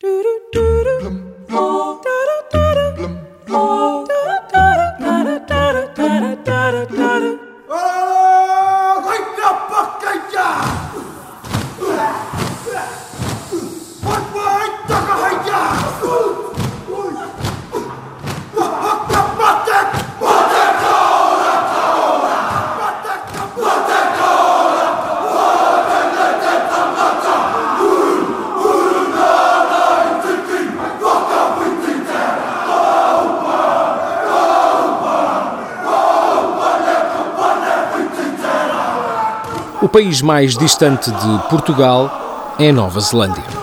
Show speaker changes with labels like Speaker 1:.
Speaker 1: Oh! O país mais distante de Portugal é Nova Zelândia.